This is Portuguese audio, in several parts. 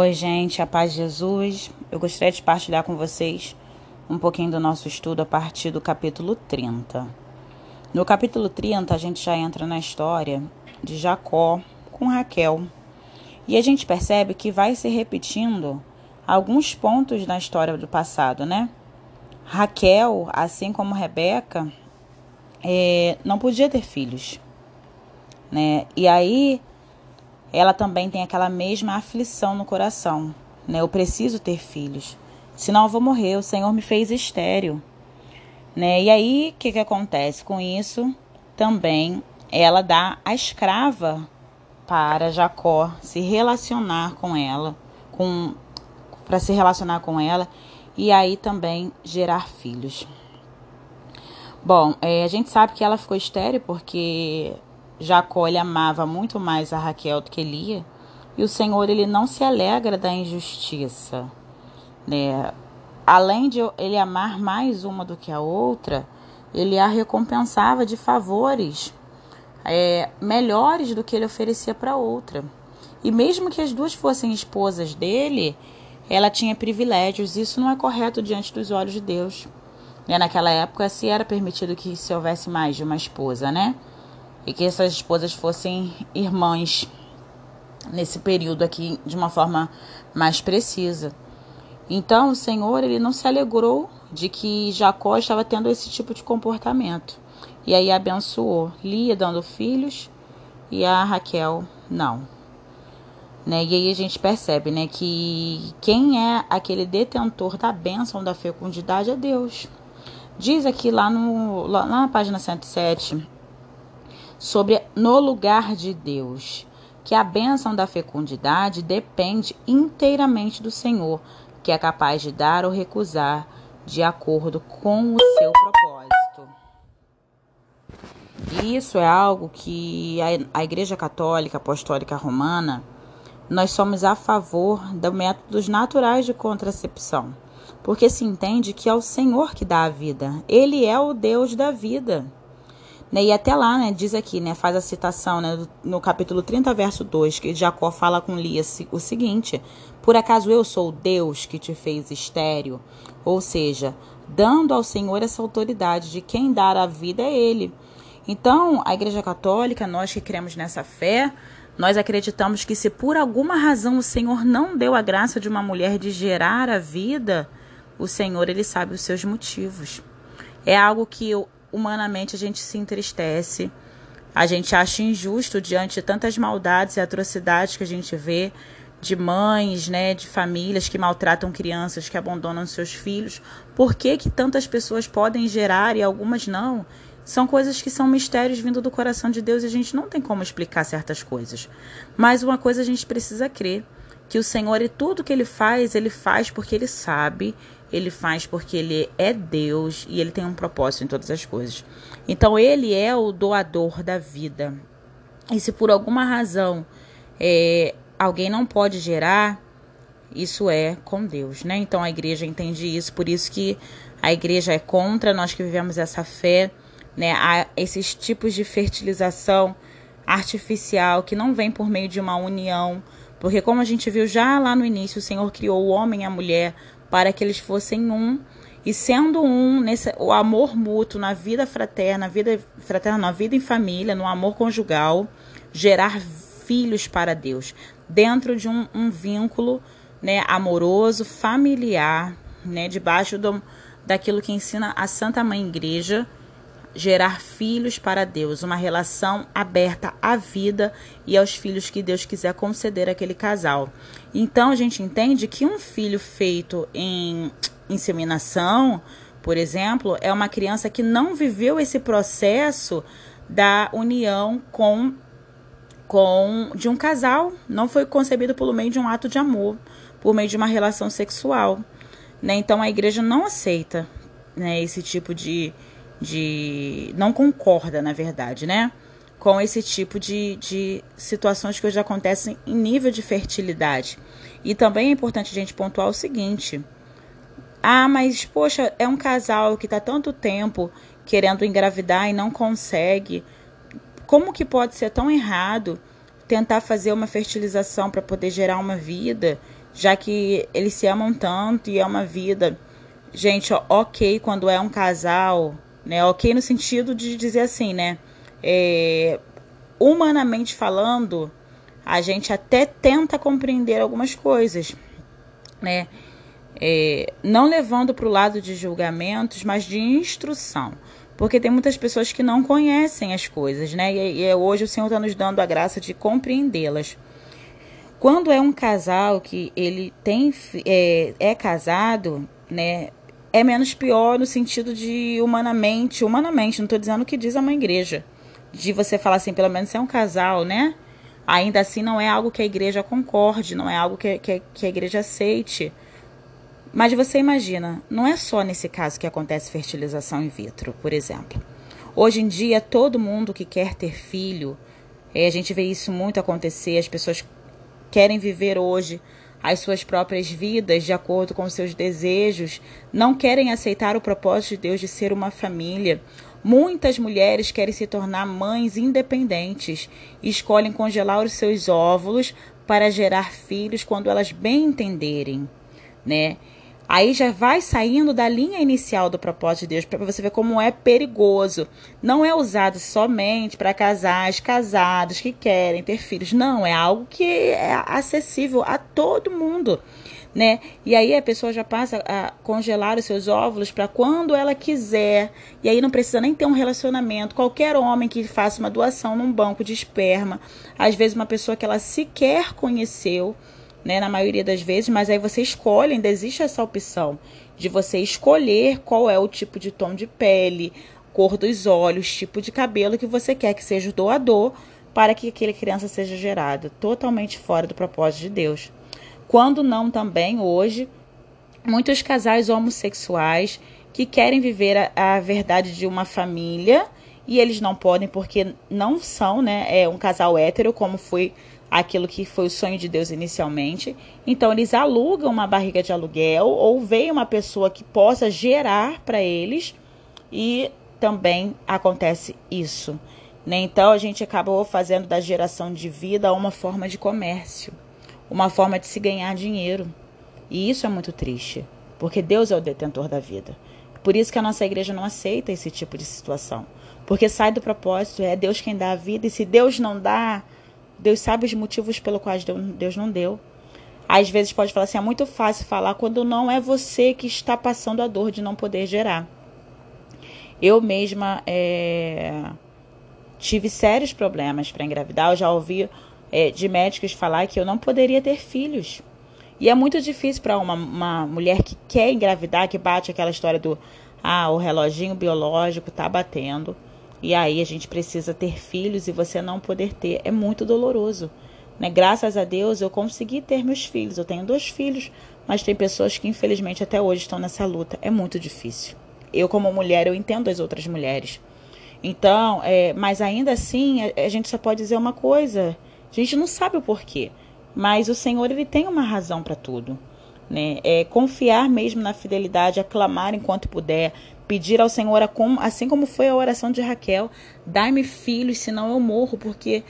Oi, gente, a paz de Jesus. Eu gostaria de partilhar com vocês um pouquinho do nosso estudo a partir do capítulo 30. No capítulo 30, a gente já entra na história de Jacó com Raquel. E a gente percebe que vai se repetindo alguns pontos na história do passado, né? Raquel, assim como Rebeca, é, não podia ter filhos, né? E aí ela também tem aquela mesma aflição no coração, né? Eu preciso ter filhos, senão eu vou morrer. O Senhor me fez estéril, né? E aí, o que que acontece com isso? Também ela dá a escrava para Jacó se relacionar com ela, com para se relacionar com ela e aí também gerar filhos. Bom, é, a gente sabe que ela ficou estéril porque Jacó ele amava muito mais a Raquel do que Lia, e o Senhor ele não se alegra da injustiça, né? Além de ele amar mais uma do que a outra, ele a recompensava de favores é, melhores do que ele oferecia para outra. E mesmo que as duas fossem esposas dele, ela tinha privilégios. Isso não é correto diante dos olhos de Deus. Né? Naquela época, se era permitido que se houvesse mais de uma esposa, né? E que essas esposas fossem irmãs nesse período aqui de uma forma mais precisa. Então o Senhor ele não se alegrou de que Jacó estava tendo esse tipo de comportamento. E aí abençoou Lia dando filhos e a Raquel não. Né? E aí a gente percebe né, que quem é aquele detentor da bênção da fecundidade é Deus. Diz aqui lá, no, lá na página 107 sobre no lugar de Deus, que a bênção da fecundidade depende inteiramente do Senhor, que é capaz de dar ou recusar de acordo com o seu propósito. Isso é algo que a Igreja Católica Apostólica Romana, nós somos a favor dos métodos naturais de contracepção, porque se entende que é o Senhor que dá a vida, Ele é o Deus da vida. Né? E até lá, né, diz aqui, né, faz a citação né, no capítulo 30, verso 2, que Jacó fala com Lia o seguinte: Por acaso eu sou Deus que te fez estéreo? Ou seja, dando ao Senhor essa autoridade de quem dar a vida é Ele. Então, a Igreja Católica, nós que cremos nessa fé, nós acreditamos que se por alguma razão o Senhor não deu a graça de uma mulher de gerar a vida, o Senhor ele sabe os seus motivos. É algo que eu humanamente a gente se entristece. A gente acha injusto diante de tantas maldades e atrocidades que a gente vê de mães, né, de famílias que maltratam crianças, que abandonam seus filhos. Por que, que tantas pessoas podem gerar e algumas não? São coisas que são mistérios vindo do coração de Deus e a gente não tem como explicar certas coisas. Mas uma coisa a gente precisa crer, que o Senhor e tudo que ele faz, ele faz porque ele sabe ele faz porque ele é Deus e ele tem um propósito em todas as coisas. Então ele é o doador da vida. E se por alguma razão é, alguém não pode gerar, isso é com Deus, né? Então a igreja entende isso, por isso que a igreja é contra nós que vivemos essa fé, né? A esses tipos de fertilização artificial que não vem por meio de uma união, porque como a gente viu já lá no início, o Senhor criou o homem e a mulher para que eles fossem um. E sendo um nesse o amor mútuo na vida fraterna, vida fraterna, na vida em família, no amor conjugal, gerar filhos para Deus. Dentro de um, um vínculo, né, amoroso, familiar, né, debaixo do, daquilo que ensina a Santa Mãe Igreja, gerar filhos para Deus, uma relação aberta à vida e aos filhos que Deus quiser conceder àquele casal. Então a gente entende que um filho feito em inseminação, por exemplo, é uma criança que não viveu esse processo da união com com de um casal, não foi concebido pelo meio de um ato de amor, por meio de uma relação sexual, né? Então a igreja não aceita, né, esse tipo de de. não concorda, na verdade, né? Com esse tipo de, de situações que hoje acontecem em nível de fertilidade. E também é importante a gente pontuar o seguinte: ah, mas poxa, é um casal que está tanto tempo querendo engravidar e não consegue. Como que pode ser tão errado tentar fazer uma fertilização para poder gerar uma vida já que eles se amam tanto e é uma vida. Gente, ok quando é um casal, né? Ok no sentido de dizer assim, né? É, humanamente falando, a gente até tenta compreender algumas coisas, né? É, não levando para o lado de julgamentos, mas de instrução. Porque tem muitas pessoas que não conhecem as coisas, né? E, e hoje o Senhor está nos dando a graça de compreendê-las. Quando é um casal que ele tem é, é casado, né? É menos pior no sentido de humanamente, humanamente, não estou dizendo o que diz a mãe igreja. De você falar assim, pelo menos é um casal, né? Ainda assim não é algo que a igreja concorde, não é algo que, que, que a igreja aceite. Mas você imagina, não é só nesse caso que acontece fertilização in vitro, por exemplo. Hoje em dia, todo mundo que quer ter filho, é, a gente vê isso muito acontecer, as pessoas querem viver hoje as suas próprias vidas de acordo com seus desejos, não querem aceitar o propósito de Deus de ser uma família. Muitas mulheres querem se tornar mães independentes e escolhem congelar os seus óvulos para gerar filhos quando elas bem entenderem, né? Aí já vai saindo da linha inicial do propósito de Deus para você ver como é perigoso. Não é usado somente para casais casados que querem ter filhos. Não, é algo que é acessível a todo mundo. Né? E aí a pessoa já passa a congelar os seus óvulos para quando ela quiser. E aí não precisa nem ter um relacionamento. Qualquer homem que faça uma doação num banco de esperma, às vezes uma pessoa que ela sequer conheceu, né, na maioria das vezes, mas aí você escolhe, ainda existe essa opção de você escolher qual é o tipo de tom de pele, cor dos olhos, tipo de cabelo que você quer que seja o doador para que aquela criança seja gerada, totalmente fora do propósito de Deus. Quando não também hoje, muitos casais homossexuais que querem viver a, a verdade de uma família e eles não podem porque não são, né, é um casal hétero como foi aquilo que foi o sonho de Deus inicialmente. Então eles alugam uma barriga de aluguel ou vem uma pessoa que possa gerar para eles e também acontece isso. Né? Então a gente acabou fazendo da geração de vida uma forma de comércio, uma forma de se ganhar dinheiro. E isso é muito triste, porque Deus é o detentor da vida. Por isso que a nossa igreja não aceita esse tipo de situação. Porque sai do propósito, é Deus quem dá a vida, e se Deus não dá, Deus sabe os motivos pelo quais Deus não deu. Às vezes pode falar assim, é muito fácil falar quando não é você que está passando a dor de não poder gerar. Eu mesma é, tive sérios problemas para engravidar. Eu já ouvi é, de médicos falar que eu não poderia ter filhos. E é muito difícil para uma, uma mulher que quer engravidar, que bate aquela história do ah, o reloginho biológico tá batendo. E aí a gente precisa ter filhos e você não poder ter. É muito doloroso. Né? Graças a Deus eu consegui ter meus filhos. Eu tenho dois filhos, mas tem pessoas que infelizmente até hoje estão nessa luta. É muito difícil. Eu, como mulher, eu entendo as outras mulheres. Então, é, mas ainda assim, a, a gente só pode dizer uma coisa. A gente não sabe o porquê. Mas o Senhor, ele tem uma razão para tudo. Né? É confiar mesmo na fidelidade, aclamar enquanto puder, pedir ao Senhor, assim como foi a oração de Raquel: dai-me filhos, senão eu morro, porque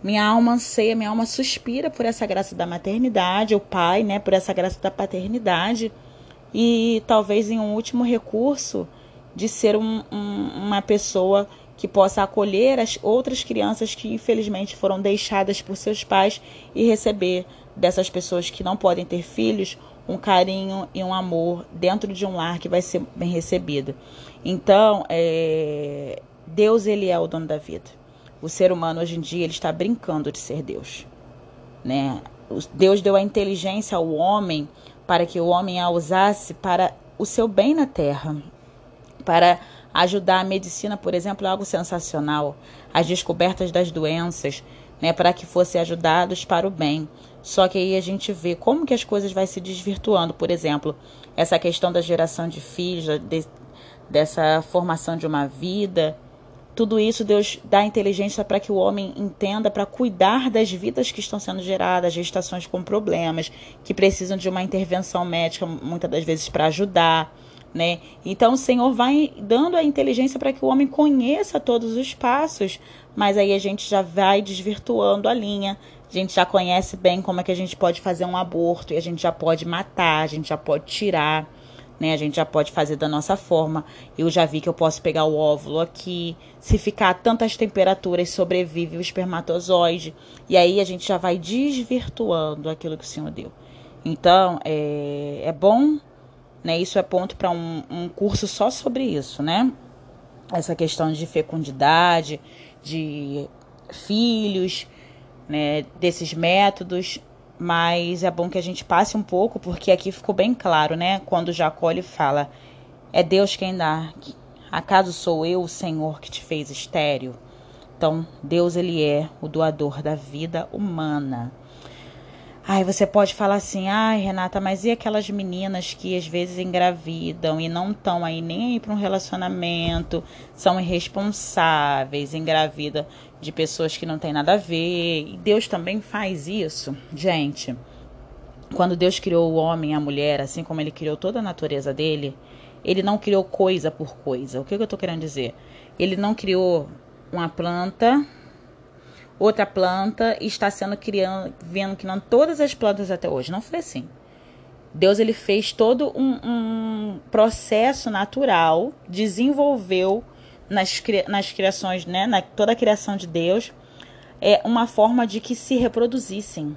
minha alma anseia, minha alma suspira por essa graça da maternidade, o pai, né, por essa graça da paternidade, e talvez em um último recurso de ser um, um, uma pessoa que possa acolher as outras crianças que infelizmente foram deixadas por seus pais e receber dessas pessoas que não podem ter filhos um carinho e um amor dentro de um lar que vai ser bem recebido. Então, é, Deus ele é o dono da vida. O ser humano hoje em dia ele está brincando de ser Deus, né? Deus deu a inteligência ao homem para que o homem a usasse para o seu bem na terra, para ajudar a medicina, por exemplo, é algo sensacional. As descobertas das doenças, né, para que fossem ajudados para o bem. Só que aí a gente vê como que as coisas vai se desvirtuando. Por exemplo, essa questão da geração de filhos, de, dessa formação de uma vida. Tudo isso Deus dá inteligência para que o homem entenda, para cuidar das vidas que estão sendo geradas, gestações com problemas, que precisam de uma intervenção médica, muitas das vezes para ajudar. Né? Então o Senhor vai dando a inteligência para que o homem conheça todos os passos, mas aí a gente já vai desvirtuando a linha a gente já conhece bem como é que a gente pode fazer um aborto e a gente já pode matar, a gente já pode tirar, né? A gente já pode fazer da nossa forma. Eu já vi que eu posso pegar o óvulo aqui, se ficar a tantas temperaturas sobrevive o espermatozoide e aí a gente já vai desvirtuando aquilo que o Senhor deu. Então, é, é bom, né? Isso é ponto para um, um curso só sobre isso, né? Essa questão de fecundidade, de filhos, né, desses métodos, mas é bom que a gente passe um pouco, porque aqui ficou bem claro, né? Quando Jacó lhe fala: É Deus quem dá. Acaso sou eu, o Senhor, que te fez estéreo? Então, Deus, ele é o doador da vida humana. Ai, você pode falar assim, ai, Renata, mas e aquelas meninas que às vezes engravidam e não estão aí nem para um relacionamento, são irresponsáveis, engravidam de pessoas que não tem nada a ver. E Deus também faz isso, gente. Quando Deus criou o homem e a mulher, assim como ele criou toda a natureza dele, ele não criou coisa por coisa. O que, que eu estou querendo dizer? Ele não criou uma planta outra planta e está sendo criando, vendo que não todas as plantas até hoje. Não foi assim. Deus ele fez todo um, um processo natural, desenvolveu nas, nas criações, né, na toda a criação de Deus, é uma forma de que se reproduzissem.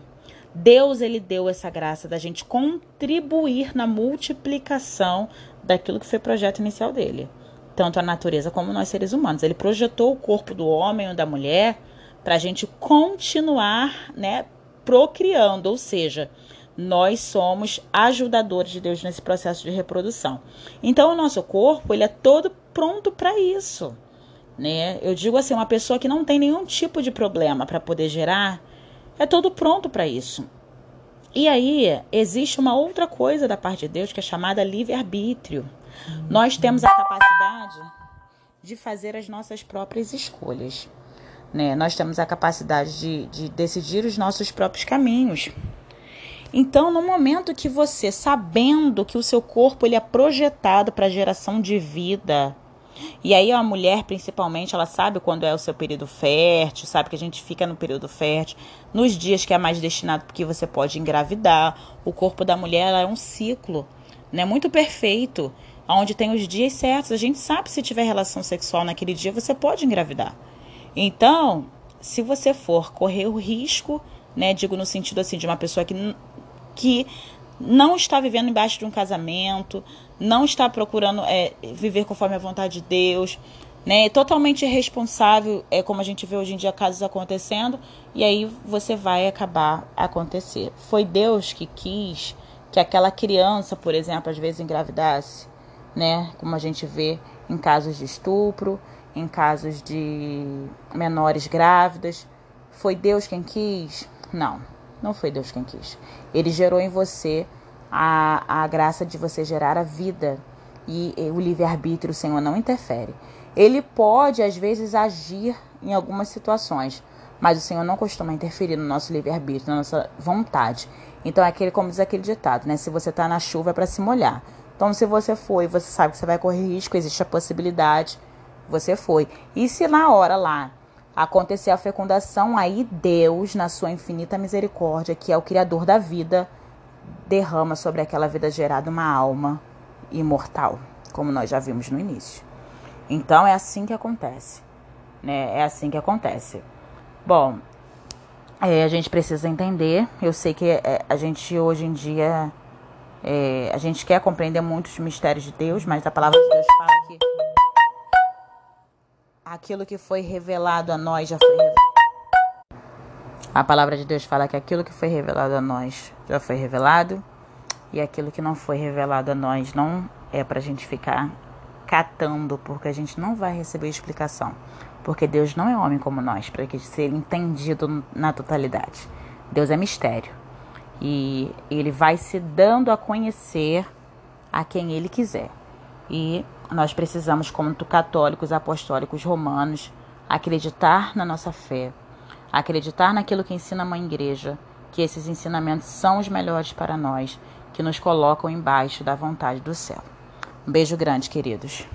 Deus ele deu essa graça da gente contribuir na multiplicação daquilo que foi o projeto inicial dele, tanto a natureza como nós seres humanos. Ele projetou o corpo do homem ou da mulher para a gente continuar, né, procriando, ou seja, nós somos ajudadores de Deus nesse processo de reprodução. Então, o nosso corpo ele é todo pronto para isso, né? Eu digo assim, uma pessoa que não tem nenhum tipo de problema para poder gerar, é todo pronto para isso. E aí existe uma outra coisa da parte de Deus que é chamada livre-arbítrio. Nós temos a capacidade de fazer as nossas próprias escolhas. Né? Nós temos a capacidade de, de decidir os nossos próprios caminhos. Então, no momento que você, sabendo que o seu corpo ele é projetado para geração de vida, e aí a mulher, principalmente, ela sabe quando é o seu período fértil, sabe que a gente fica no período fértil, nos dias que é mais destinado porque você pode engravidar. O corpo da mulher é um ciclo, né, muito perfeito, onde tem os dias certos. A gente sabe se tiver relação sexual naquele dia, você pode engravidar. Então, se você for correr o risco, né, digo no sentido assim de uma pessoa que, que não está vivendo embaixo de um casamento, não está procurando é, viver conforme a vontade de Deus, né, totalmente irresponsável, é como a gente vê hoje em dia casos acontecendo, e aí você vai acabar acontecer. Foi Deus que quis que aquela criança, por exemplo, às vezes engravidasse, né, como a gente vê em casos de estupro, em casos de menores grávidas. Foi Deus quem quis? Não, não foi Deus quem quis. Ele gerou em você a, a graça de você gerar a vida. E, e o livre-arbítrio, o Senhor não interfere. Ele pode, às vezes, agir em algumas situações, mas o Senhor não costuma interferir no nosso livre-arbítrio, na nossa vontade. Então, é aquele, como diz aquele ditado, né? Se você está na chuva é para se molhar. Então, se você foi, você sabe que você vai correr risco, existe a possibilidade você foi. E se na hora lá acontecer a fecundação, aí Deus, na sua infinita misericórdia, que é o Criador da vida, derrama sobre aquela vida gerada uma alma imortal, como nós já vimos no início. Então é assim que acontece, né? É assim que acontece. Bom, é, a gente precisa entender. Eu sei que é, a gente hoje em dia é, a gente quer compreender muitos mistérios de Deus, mas a palavra de Deus fala que aquilo que foi revelado a nós já foi. A palavra de Deus fala que aquilo que foi revelado a nós já foi revelado e aquilo que não foi revelado a nós não é para gente ficar catando, porque a gente não vai receber explicação. Porque Deus não é homem como nós, para que ser entendido na totalidade. Deus é mistério. E ele vai se dando a conhecer a quem ele quiser. E nós precisamos, como católicos apostólicos romanos, acreditar na nossa fé, acreditar naquilo que ensina a mãe igreja, que esses ensinamentos são os melhores para nós, que nos colocam embaixo da vontade do céu. Um beijo grande, queridos.